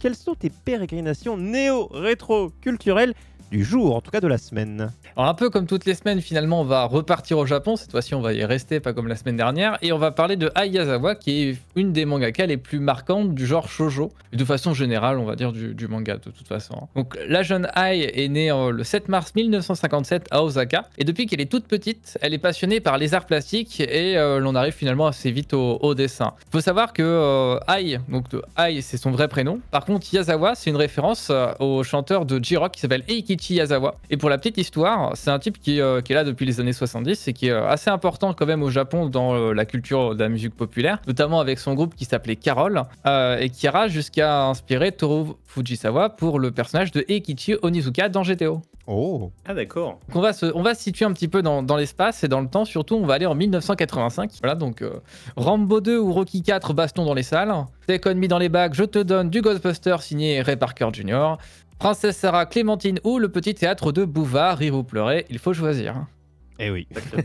Quelles sont tes pérégrinations néo-rétro-culturelles du jour, en tout cas de la semaine. Alors un peu comme toutes les semaines, finalement, on va repartir au Japon. Cette fois-ci, on va y rester, pas comme la semaine dernière. Et on va parler de Ai Yazawa, qui est une des mangakas les plus marquantes du genre shoujo. de façon générale, on va dire du, manga, de toute façon. Donc la jeune Ai est née euh, le 7 mars 1957 à Osaka. Et depuis qu'elle est toute petite, elle est passionnée par les arts plastiques et euh, l'on arrive finalement assez vite au, dessin. Il faut savoir que euh, Ai, donc Ai, c'est son vrai prénom. Par contre, Yazawa, c'est une référence au chanteur de J-Rock qui s'appelle Eikichi Yazawa. Et pour la petite histoire, c'est un type qui, euh, qui, est là depuis les années 70 et qui est euh, assez important quand même au Japon dans euh, la culture de la musique populaire, notamment avec son groupe qui s'appelait Carol et qui ira jusqu'à inspirer Toru Fujisawa pour le personnage de Eikichi Onizuka dans GTO. Oh Ah d'accord. on va, se, on va se situer un petit peu dans, dans l'espace et dans le temps, surtout on va aller en 1985. Voilà donc Rambo 2 ou Rocky 4 baston dans les salles. Take Me dans les bacs, je te donne du Ghostbuster signé Ray Parker Jr. Princesse Sarah, Clémentine ou le petit théâtre de Bouvard, rire ou pleurer, il faut choisir. Eh oui.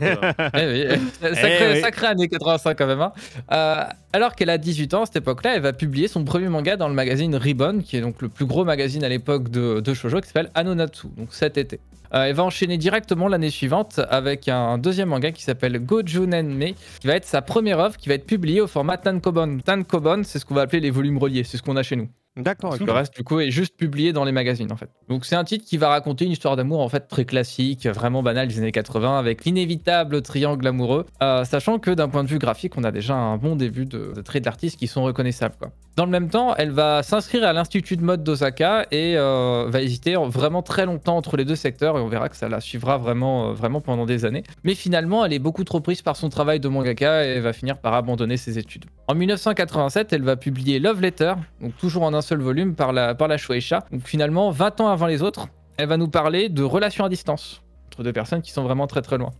eh oui. Sacré, année 85 quand même. Hein. Euh, alors qu'elle a 18 ans à cette époque-là, elle va publier son premier manga dans le magazine Ribbon, qui est donc le plus gros magazine à l'époque de, de shoujo, qui s'appelle Anonatsu, donc cet été. Euh, elle va enchaîner directement l'année suivante avec un deuxième manga qui s'appelle Gojunenme, qui va être sa première œuvre, qui va être publiée au format Tankobon. Tankobon, c'est ce qu'on va appeler les volumes reliés, c'est ce qu'on a chez nous. D'accord. Le reste, du coup, est juste publié dans les magazines, en fait. Donc, c'est un titre qui va raconter une histoire d'amour, en fait, très classique, vraiment banale des années 80, avec l'inévitable triangle amoureux, euh, sachant que d'un point de vue graphique, on a déjà un bon début de, traits d'artistes qui sont reconnaissables, quoi. Dans le même temps, elle va s'inscrire à l'Institut de mode d'Osaka et euh, va hésiter vraiment très longtemps entre les deux secteurs, et on verra que ça la suivra vraiment, euh, vraiment pendant des années. Mais finalement, elle est beaucoup trop prise par son travail de mangaka et va finir par abandonner ses études. En 1987, elle va publier Love Letter, donc toujours en un seul volume par la, par Shueisha. Donc finalement, 20 ans avant les autres, elle va nous parler de relations à distance entre deux personnes qui sont vraiment très très loin.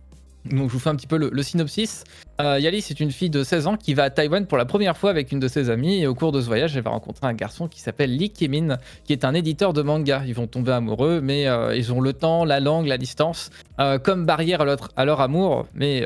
Donc je vous fais un petit peu le, synopsis. Euh, Yali, c'est une fille de 16 ans qui va à Taïwan pour la première fois avec une de ses amies et au cours de ce voyage, elle va rencontrer un garçon qui s'appelle Lee Kimin, qui est un éditeur de manga. Ils vont tomber amoureux, mais euh, ils ont le temps, la langue, la distance euh, comme barrière à, leur amour. Mais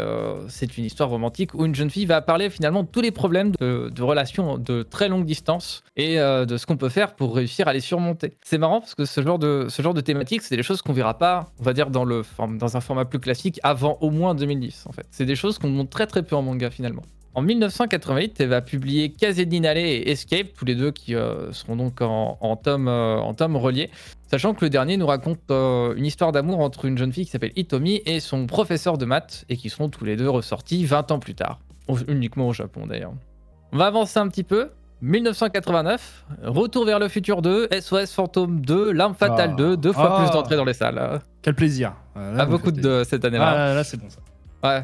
c'est une histoire romantique où une jeune fille va parler finalement de tous les problèmes de, de relations de très longue distance et de ce qu'on peut faire pour réussir à les surmonter. C'est marrant parce que ce genre de, ce genre de thématique, c'est des choses qu'on verra pas, on va dire, dans, le, dans un format plus classique avant au moins en 2010 en fait. C'est des choses qu'on montre très très peu en manga finalement. En 1988, elle va publier Kazeninale et Escape, tous les deux qui euh, seront donc en, en tome, euh, en tome relié. Sachant que le dernier nous raconte euh, une histoire d'amour entre une jeune fille qui s'appelle Itomi et son professeur de maths, et qui seront tous les deux ressortis 20 ans plus tard. Uniquement au Japon d'ailleurs. On va avancer un petit peu. 1989, Retour vers le futur 2, SOS Fantôme 2, L'Arme Fatale 2, ah. deux fois plus ah. d'entrées dans les salles. Quel plaisir. Ah, beaucoup de cette année-là. Ah, là, c'est bon ça. Ouais,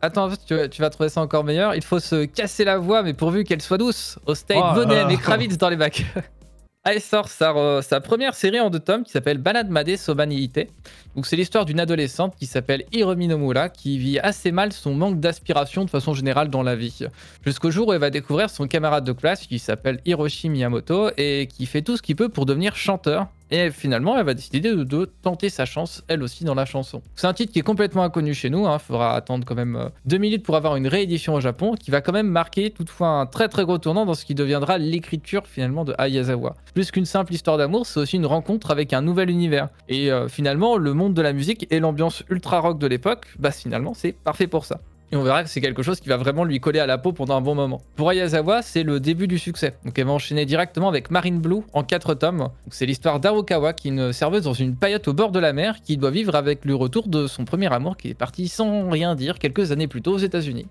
attends, tu, vas trouver ça encore meilleur. Il faut se casser la voix, mais pourvu qu'elle soit douce. Au steak, oh et Kravitz dans les bacs. Elle sort sa, sa, première série en deux tomes qui s'appelle Balade Made Sobanite. Donc c'est l'histoire d'une adolescente qui s'appelle Hiromi Nomura qui vit assez mal son manque d'aspiration de façon générale dans la vie. Jusqu'au jour où elle va découvrir son camarade de classe qui s'appelle Hiroshi Miyamoto et qui fait tout ce qu'il peut pour devenir chanteur et finalement, elle va décider de, tenter sa chance, elle aussi, dans la chanson. C'est un titre qui est complètement inconnu chez nous. Il hein. faudra attendre quand même euh, deux minutes pour avoir une réédition au Japon, qui va quand même marquer toutefois un très très gros tournant dans ce qui deviendra l'écriture finalement de Ayazawa. Plus qu'une simple histoire d'amour, c'est aussi une rencontre avec un nouvel univers. Et euh, finalement, le monde de la musique et l'ambiance ultra rock de l'époque, bah finalement, c'est parfait pour ça. Et on verra que c'est quelque chose qui va vraiment lui coller à la peau pendant un bon moment. Pour Ayazawa, c'est le début du succès. Donc elle va enchaîner directement avec Marine Blue en 4 tomes. C'est l'histoire d'Arukawa qui est une serveuse dans une paillote au bord de la mer qui doit vivre avec le retour de son premier amour qui est parti sans rien dire quelques années plus tôt aux États-Unis.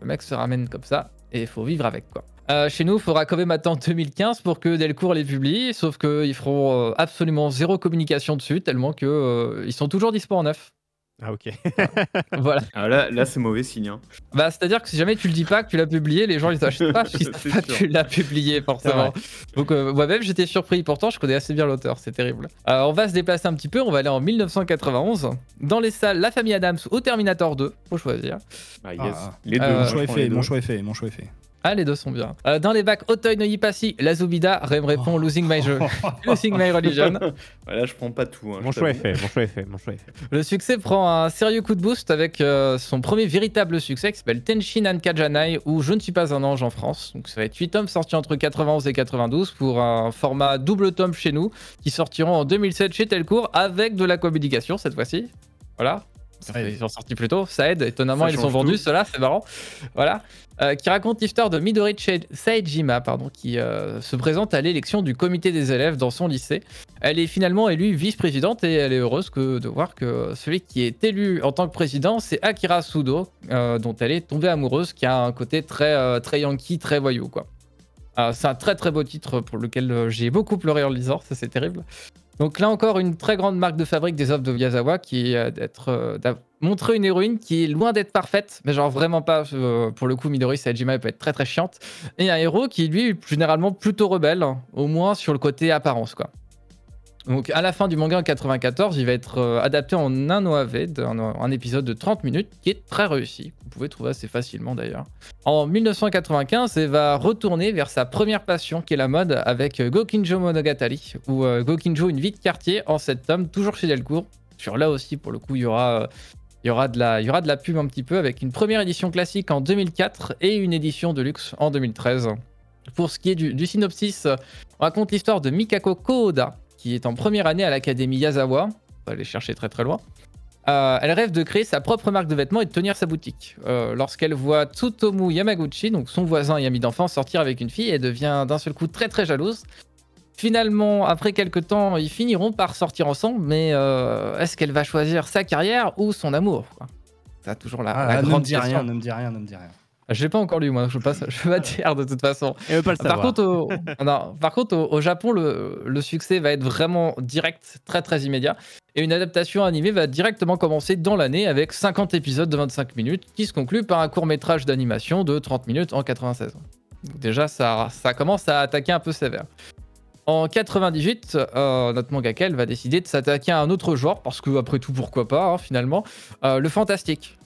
Le mec se ramène comme ça et il faut vivre avec quoi. Euh, chez nous, il faudra quand même attendre 2015 pour que Delcourt les publie, sauf qu'ils feront euh, absolument zéro communication dessus, tellement qu'ils euh, sont toujours dispo en neuf. Ah ok. voilà. Ah, là, là c'est mauvais signe. Hein. Bah c'est-à-dire que si jamais tu le dis pas que tu l'as publié, les gens ils t'achètent pas parce savent pas que tu l'as publié forcément. Donc euh, moi-même j'étais surpris. Pourtant je connais assez bien l'auteur, c'est terrible. Alors on va se déplacer un petit peu. On va aller en 1991 dans les salles La Famille Adams ou Terminator 2. Faut choisir. Ah, yes. Ah. Les deux. Euh, mon choix est fait. Mon choix est fait. Mon choix est fait. Ah, les deux sont bien. Euh, dans les bacs Auteuil Neuilly Passy, la Zubida, Rem répond Losing My Jeu. Losing My Religion. Voilà, je prends pas tout. hein, Mon choix est fait, mon choix est fait, mon choix est fait. Le succès prend un sérieux coup de boost avec euh, son premier véritable succès qui s'appelle Tenshin Ankajanai ou Je ne suis pas un ange en France. Donc ça va être 8 tomes sortis entre 91 et 92 pour un format double tome chez nous qui sortiront en 2007 chez Telcourt avec de la communication cette fois-ci. Voilà. Ils sont sortis plus tôt, ça aide. Étonnamment, Ça ils sont vendus, ceux-là, c'est marrant. Voilà. Euh, qui raconte l'histoire de Midori Saejima, pardon, qui euh, se présente à l'élection du comité des élèves dans son lycée. Elle est finalement élue vice-présidente et elle est heureuse que, de voir que celui qui est élu en tant que président, c'est Akira Sudo, euh, dont elle est tombée amoureuse, qui a un côté très, très yankee, très voyou, quoi. C'est un très très beau titre pour lequel j'ai beaucoup pleuré en lisant, ça c'est terrible. Donc là encore, une très grande marque de fabrique des œuvres de Miyazawa qui est euh, d'être, euh, montrer une héroïne qui est loin d'être parfaite, mais genre vraiment pas. euh, pour le coup, Midori Saejima elle peut être très très chiante. Et un héros qui lui est généralement plutôt rebelle, hein, au moins sur le côté apparence quoi. Donc à la fin du manga en 94, il va être euh, adapté en un OAV, un, épisode de 30 minutes qui est très réussi. Vous pouvez trouver assez facilement d'ailleurs. En 1995, elle va retourner vers sa première passion qui est la mode avec euh, Gokinjo Monogatari ou euh, Gokinjo une vie de quartier en 7 tomes, toujours chez Delcourt. Sur là aussi, pour le coup, il y aura, il y aura, de, la, il y aura de la pub un petit peu avec une première édition classique en 2004 et une édition de luxe en 2013. Pour ce qui est du, du synopsis, on raconte l'histoire de Mikako Koda, qui est en première année à l'Académie Yazawa. On va aller chercher très très loin. Euh, elle rêve de créer sa propre marque de vêtements et de tenir sa boutique. Euh, Lorsqu'elle voit Tsutomu Yamaguchi, donc son voisin et ami d'enfance, sortir avec une fille, elle devient d'un seul coup très très jalouse. Finalement, après quelques temps, ils finiront par sortir ensemble, mais euh, est-ce qu'elle va choisir sa carrière ou son amour quoi? Ça toujours la, Ah, la ne me grande dis question. rien, ne me dis rien, ne me dis rien. Je l'ai pas encore lu moi, je passe, je dire de toute façon. Et veut pas le Par contre, au, non, par contre, au, au Japon, le, le succès va être vraiment direct, très très immédiat. Et une adaptation animée va directement commencer dans l'année avec 50 épisodes de 25 minutes qui se conclut par un court métrage d'animation de 30 minutes en 96. Donc déjà, ça, ça commence à attaquer un peu sévère. En 98, euh, notre mangaka elle va décider de s'attaquer à un autre genre, parce que après tout, pourquoi pas, hein, finalement, euh, le fantastique.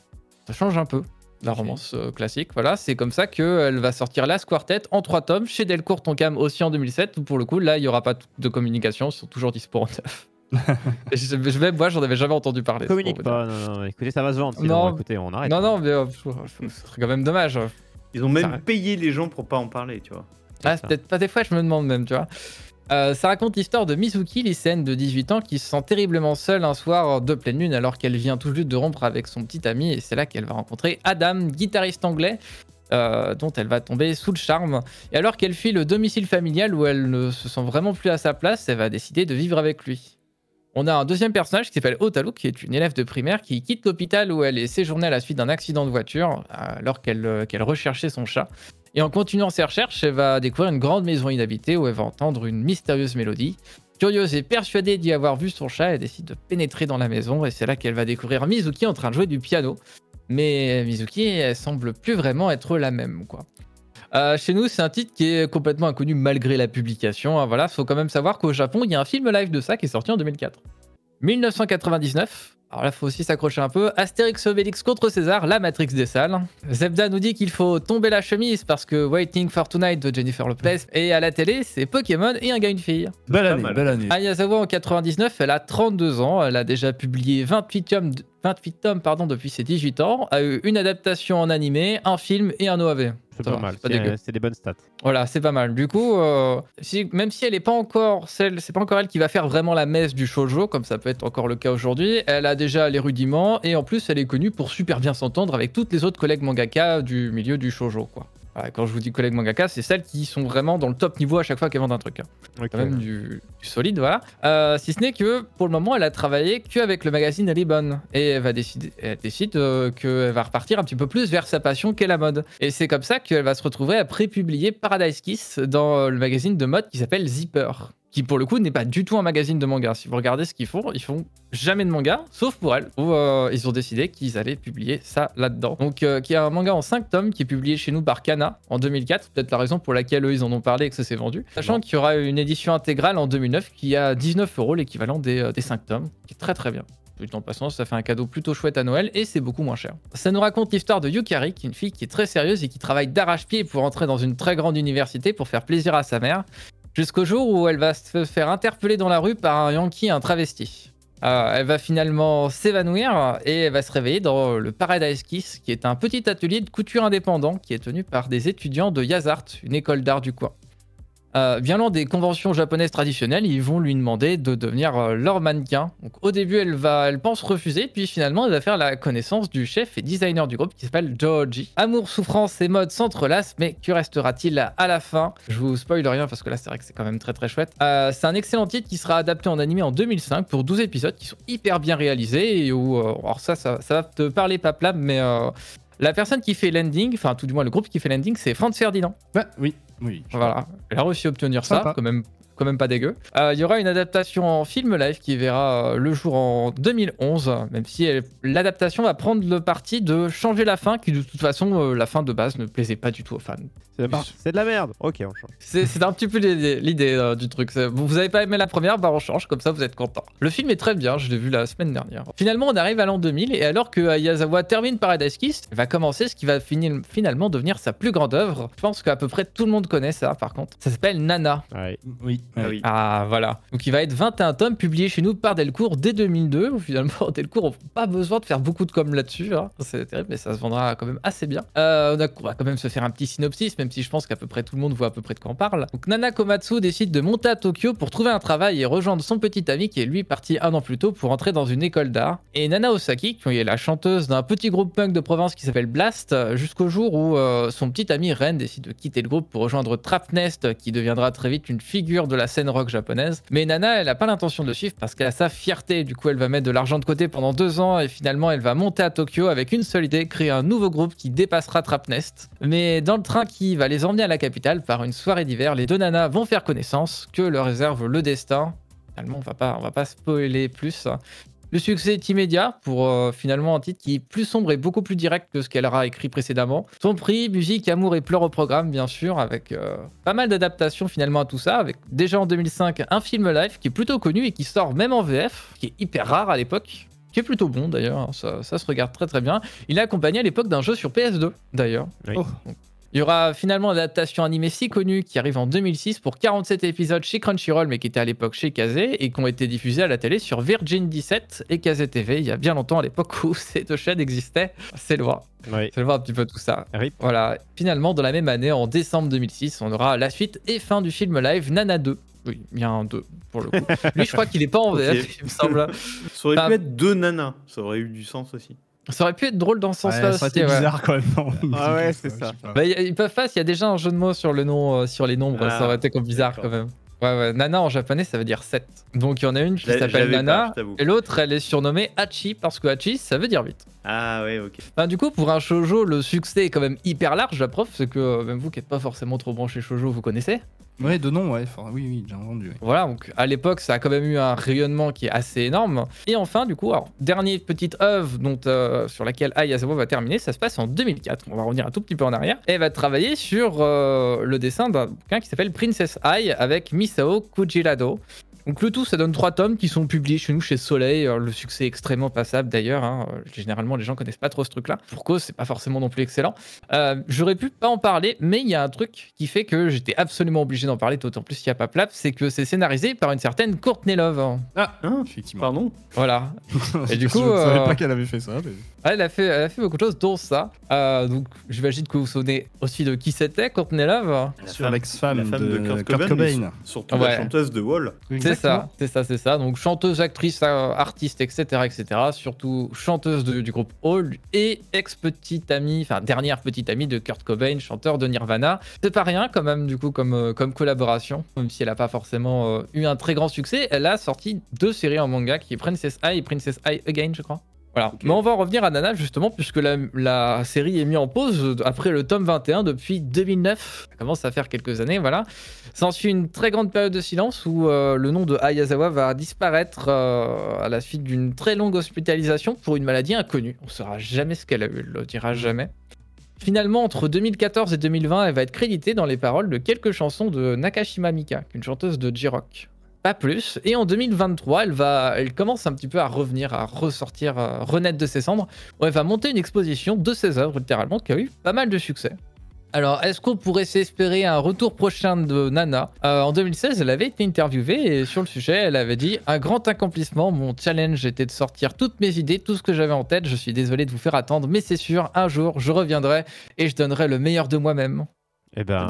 Ça change un peu la romance euh, classique. Voilà, c'est comme ça qu'elle va sortir Last Quartet en trois tomes chez Delcourt Tonkam aussi en 2007. Où pour le coup, là, il n'y aura pas de communication, ils sont toujours dispo en neuf. Je, vais, moi, j'en avais jamais entendu parler. Communique pas, non, non, écoutez, ça va se vendre. Sinon, Non. écoutez, on arrête. Non, non, mais euh, ce serait quand même dommage. Ils ont même Ça- payé les gens pour pas en parler, tu vois. Ah, peut-être pas des fois, je me demande même, tu vois. Euh, ça raconte l'histoire de Mizuki, lycéenne de 18 ans, qui se sent terriblement seule un soir de pleine lune alors qu'elle vient tout juste de rompre avec son petit ami et c'est là qu'elle va rencontrer Adam, guitariste anglais, euh, dont elle va tomber sous le charme. Et alors qu'elle fuit le domicile familial où elle ne se sent vraiment plus à sa place, elle va décider de vivre avec lui. On a un deuxième personnage qui s'appelle Otaru, qui est une élève de primaire qui quitte l'hôpital où elle est séjournée à la suite d'un accident de voiture alors qu'elle euh, qu'elle recherchait son chat. Et en continuant ses recherches, elle va découvrir une grande maison inhabitée où elle va entendre une mystérieuse mélodie. Curieuse et persuadée d'y avoir vu son chat, elle décide de pénétrer dans la maison et c'est là qu'elle va découvrir Mizuki en train de jouer du piano. Mais Mizuki, elle semble plus vraiment être la même, quoi. Euh, chez nous, c'est un titre qui est complètement inconnu malgré la publication. hein, voilà, faut quand même savoir qu'au Japon, il y a un film live de ça qui est sorti en 2004. 1999. Alors là, faut aussi s'accrocher un peu. Astérix Obélix contre César, la Matrix des salles. Zebda nous dit qu'il faut tomber la chemise parce que Waiting for Tonight de Jennifer Lopez et à la télé, c'est Pokémon et un gars une fille. Belle année, belle année. Ayazawa en 99, elle a 32 ans, elle a déjà publié 28 tomes, 28 tomes pardon, depuis ses 18 ans, a eu une adaptation en animé, un film et un OAV. C'est pas va, mal. c'est des bonnes stats. Voilà, c'est pas mal. Du coup, euh, si- même si elle est pas encore celle, c'est pas encore elle qui va faire vraiment la messe du shoujo, comme ça peut être encore le cas aujourd'hui. Elle a déjà les rudiments et en plus, elle est connue pour super bien s'entendre avec toutes les autres collègues mangaka du milieu du shoujo, quoi. Voilà, quand je vous dis collègues mangaka, c'est celles qui sont vraiment dans le top niveau à chaque fois qu'elles vendent un truc. hein quand même du, du solide, voilà. Euh, si ce n'est que pour le moment, elle a travaillé qu'avec le magazine Ribbon et elle va décider, elle décide euh, qu'elle va repartir un petit peu plus vers sa passion qu'est la mode. Et c'est comme ça qu'elle va se retrouver à prépublier Paradise Kiss dans euh, le magazine de mode qui s'appelle Zipper. Qui pour le coup n'est pas du tout un magazine de manga. Si vous regardez ce qu'ils font, ils font jamais de manga, sauf pour elle, où euh, ils ont décidé qu'ils allaient publier ça là-dedans. Donc, euh, qui est un manga en 5 tomes qui est publié chez nous par Kana en 2004. Peut-être la raison pour laquelle eux ils en ont parlé et que ça s'est vendu. Sachant qu'il y aura une édition intégrale en 2009 qui a 19 euros, l'équivalent des, euh, des 5 tomes, qui est très très bien. En passant, ça fait un cadeau plutôt chouette à Noël et c'est beaucoup moins cher. Ça nous raconte l'histoire de Yukari, qui est une fille qui est très sérieuse et qui travaille d'arrache-pied pour entrer dans une très grande université pour faire plaisir à sa mère, jusqu'au jour où elle va se faire interpeller dans la rue par un Yankee, un travesti. Euh, elle va finalement s'évanouir et elle va se réveiller dans le Paradise Kiss, qui est un petit atelier de couture indépendant qui est tenu par des étudiants de Yazart, une école d'art du coin. Euh, bien des conventions japonaises traditionnelles, ils vont lui demander de devenir euh, leur mannequin. Au début, elle, va, elle pense refuser, puis finalement, elle va faire la connaissance du chef et designer du groupe qui s'appelle Joji. Amour, souffrance et mode s'entrelacent, mais que restera-t-il à la fin? Je vous spoil rien parce que là, c'est vrai que c'est quand même très très chouette. Euh, c'est un excellent titre qui sera adapté en animé en 2005 pour 12 épisodes qui sont hyper bien réalisés et où, alors ça, ça, va te parler paplam, mais la personne qui fait l'ending, enfin tout du moins le groupe qui fait l'ending, c'est Franz Ferdinand. Bah, oui, oui. Voilà, elle a réussi à obtenir ça, quand même quand même pas dégueu. Euh, il y aura une adaptation en film live qui verra euh, le jour en 2011, même si l'adaptation va prendre le parti de changer la fin, qui de toute façon, euh, la fin de base ne plaisait pas du tout aux fans. C'est de la merde. Ok, on change. C'est un petit peu l'idée du truc. Vous avez pas aimé la première, bah on change, comme ça vous êtes content. Le film est très bien, je l'ai vu la semaine dernière. Finalement, on arrive à l'an 2000 et alors que Yazawa termine Paradise Kiss, il va commencer ce qui va finir, finalement devenir sa plus grande œuvre. Je pense qu'à peu près tout le monde connaît ça par contre. Ça s'appelle Nana. Oui. Ah, oui. ah voilà. Donc il va être 21 tomes publiés chez nous par Delcourt dès 2002. Où finalement, Delcourt n'a pas besoin de faire beaucoup de com là-dessus. Hein. C'est terrible, mais ça se vendra quand même assez bien. Euh, on, va quand même se faire un petit synopsis, même si je pense qu'à peu près tout le monde voit à peu près de quoi on parle. Donc Nana Komatsu décide de monter à Tokyo pour trouver un travail et rejoindre son petit ami qui est lui parti un an plus tôt pour entrer dans une école d'art. Et Nana Osaki, qui est la chanteuse d'un petit groupe punk de province qui s'appelle Blast, jusqu'au jour où euh, son petit ami Ren décide de quitter le groupe pour rejoindre Trapnest, qui deviendra très vite une figure de la scène rock japonaise. Mais Nana, elle a pas l'intention de suivre parce qu'elle a sa fierté. Du coup, elle va mettre de l'argent de côté pendant deux ans et finalement, elle va monter à Tokyo avec une seule idée, créer un nouveau groupe qui dépassera Trapnest. Mais dans le train qui va les emmener à la capitale par une soirée d'hiver, les deux nanas vont faire connaissance, que leur réserve le destin. Finalement, on va pas, on va pas spoiler plus. Le succès est immédiat pour euh, finalement un titre qui est plus sombre et beaucoup plus direct que ce qu'elle aura écrit précédemment. Son prix, musique, amour et pleurs au programme, bien sûr, avec euh, pas mal d'adaptations finalement à tout ça. Avec déjà en 2005 un film live qui est plutôt connu et qui sort même en VF, qui est hyper rare à l'époque qui est plutôt bon d'ailleurs, hein. ça, se regarde très très bien. Il est accompagné à l'époque d'un jeu sur PS2 d'ailleurs. Oh. Il y aura finalement l'adaptation animée si connue qui arrive en 2006 pour 47 épisodes chez Crunchyroll, mais qui était à l'époque chez Kazé et qui ont été diffusés à la télé sur Virgin 17 et Kazé TV il y a bien longtemps à l'époque où ces deux chaînes existaient. C'est loin. Oui. C'est loin un petit peu tout ça. Voilà. Finalement, dans la même année, en décembre 2006, on aura la suite et fin du film live Nana 2. Oui, il y a un 2 pour le coup. Lui, je crois qu'il est pas en VF, il me semble. Ça aurait pu être deux nanas, ça aurait eu du sens aussi. Ça aurait pu être drôle dans ce sens-là. ça aurait été bizarre quand même. ah ouais, c'est ça. Bah, ils peuvent pas, il y a déjà un jeu de mots sur le nom, euh, sur les nombres, ça aurait été comme bizarre quand même. Ouais, ouais, Nana en japonais ça veut dire 7. Donc il y en a une qui s'appelle Nana et l'autre elle est surnommée Hachi parce que Hachi ça veut dire vite. Ah ouais, ok. Enfin, du coup, pour un shoujo, le succès est quand même hyper large. La preuve, c'est que même vous qui n'êtes pas forcément trop branché shoujo, vous connaissez. Ouais, de nom, ouais. oui, oui, j'ai entendu. Voilà, donc à l'époque, ça a quand même eu un rayonnement qui est assez énorme. Et enfin, du coup, alors, dernière petite œuvre dont, euh, sur laquelle Ayazawa va terminer, ça se passe en 2004. On va revenir un tout petit peu en arrière. Et elle va travailler sur euh, le dessin d'un bouquin qui s'appelle Princess Ai avec Misao Kujirado. Donc le tout, ça donne trois tomes qui sont publiés chez nous, chez Soleil. le succès est extrêmement passable d'ailleurs. Hein. Généralement, les gens connaissent pas trop ce truc-là. Pour cause, c'est pas forcément non plus excellent. Euh, j'aurais pu pas en parler, mais il y a un truc qui fait que j'étais absolument obligé d'en parler, d'autant plus qu'il n'y a pas plap, c'est que c'est scénarisé par une certaine Courtney Love. Ah, hein, effectivement. Pardon. Voilà. Et du coup, je savais euh, pas qu'elle avait fait ça. Elle, a fait, elle a fait beaucoup de choses, dont ça. Euh, donc, j'imagine que vous vous souvenez aussi de qui c'était, Courtney Love. Sur l'ex-femme de, Kurt, Cobain. Surtout la chanteuse de Wall. C'est ça, c'est ça, c'est ça. Donc chanteuse, actrice, euh, artiste, etc., etc. Surtout chanteuse du groupe Hall et ex-petite amie, enfin dernière petite amie de Kurt Cobain, chanteur de Nirvana. C'est pas rien quand même du coup comme, euh, comme collaboration, même si elle a pas forcément euh, eu un très grand succès. Elle a sorti deux séries en manga qui est Princess Eye et Princess Eye Again, je crois. Voilà. Mais on va en revenir à Nana justement, puisque la, série est mise en pause après le tome 21 depuis 2009. Ça commence à faire quelques années, voilà. S'ensuit une très grande période de silence où euh, le nom de Ayazawa va disparaître euh, à la suite d'une très longue hospitalisation pour une maladie inconnue. On ne saura jamais ce qu'elle a eu, elle le dira jamais. Finalement, entre 2014 et 2020, elle va être créditée dans les paroles de quelques chansons de Nakashima Mika, une chanteuse de J-Rock. Pas plus. Et en 2023, elle, va, elle commence un petit peu à revenir, à ressortir, à renaître de ses cendres. Où elle va monter une exposition de ses œuvres, littéralement, qui a eu pas mal de succès. Alors, est-ce qu'on pourrait s'espérer un retour prochain de Nana? Euh, En 2016, elle avait été interviewée et sur le sujet, elle avait dit Un grand accomplissement, mon challenge était de sortir toutes mes idées, tout ce que j'avais en tête. Je suis désolé de vous faire attendre, mais c'est sûr, un jour, je reviendrai et je donnerai le meilleur de moi-même. Eh ben,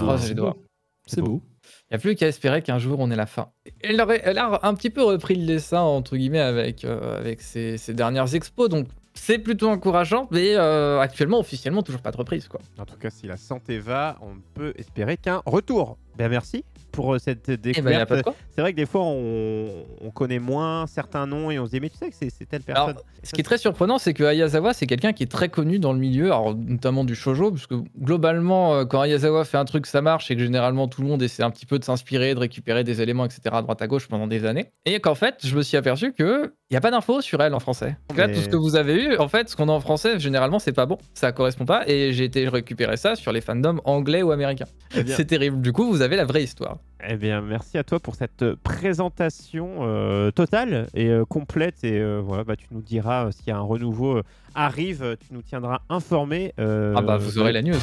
c'est beau. Il n'y a plus qu'à espérer qu'un jour on ait la fin. Elle, a un petit peu repris le dessin, entre guillemets, avec, euh, ses, dernières expos, donc c'est plutôt encourageant, mais euh, actuellement, officiellement, toujours pas de reprise. Quoi. En tout cas, si la santé va, on peut espérer qu'un retour. Ben merci pour euh, cette eh ben, découverte. c'est vrai que des fois, on, connaît moins certains noms et on se dit, mais tu sais que c'est telle personne. ce qui est très surprenant, c'est que Ayazawa, c'est quelqu'un qui est très connu dans le milieu, alors, notamment du shojo, parce que globalement, euh, quand Ayazawa fait un truc, ça marche, et que généralement tout le monde essaie un petit peu de s'inspirer, de récupérer des éléments, etc., à droite à gauche pendant des années. Et qu'en fait, je me suis aperçu que il n'y a pas d'infos sur elle en français. là, tout ce que vous avez eu, en fait, ce qu'on a en français, généralement, c'est pas bon. Ça correspond pas. Et j'ai été récupérer ça sur les fandoms anglais ou américains. C'est terrible. Du coup, vous avez la vraie histoire. Eh bien, merci à toi pour cette présentation euh, totale et euh, complète. Et euh, voilà, bah, tu nous diras s'il y a un renouveau arrive, tu nous tiendras informés. ah bah, vous aurez la news.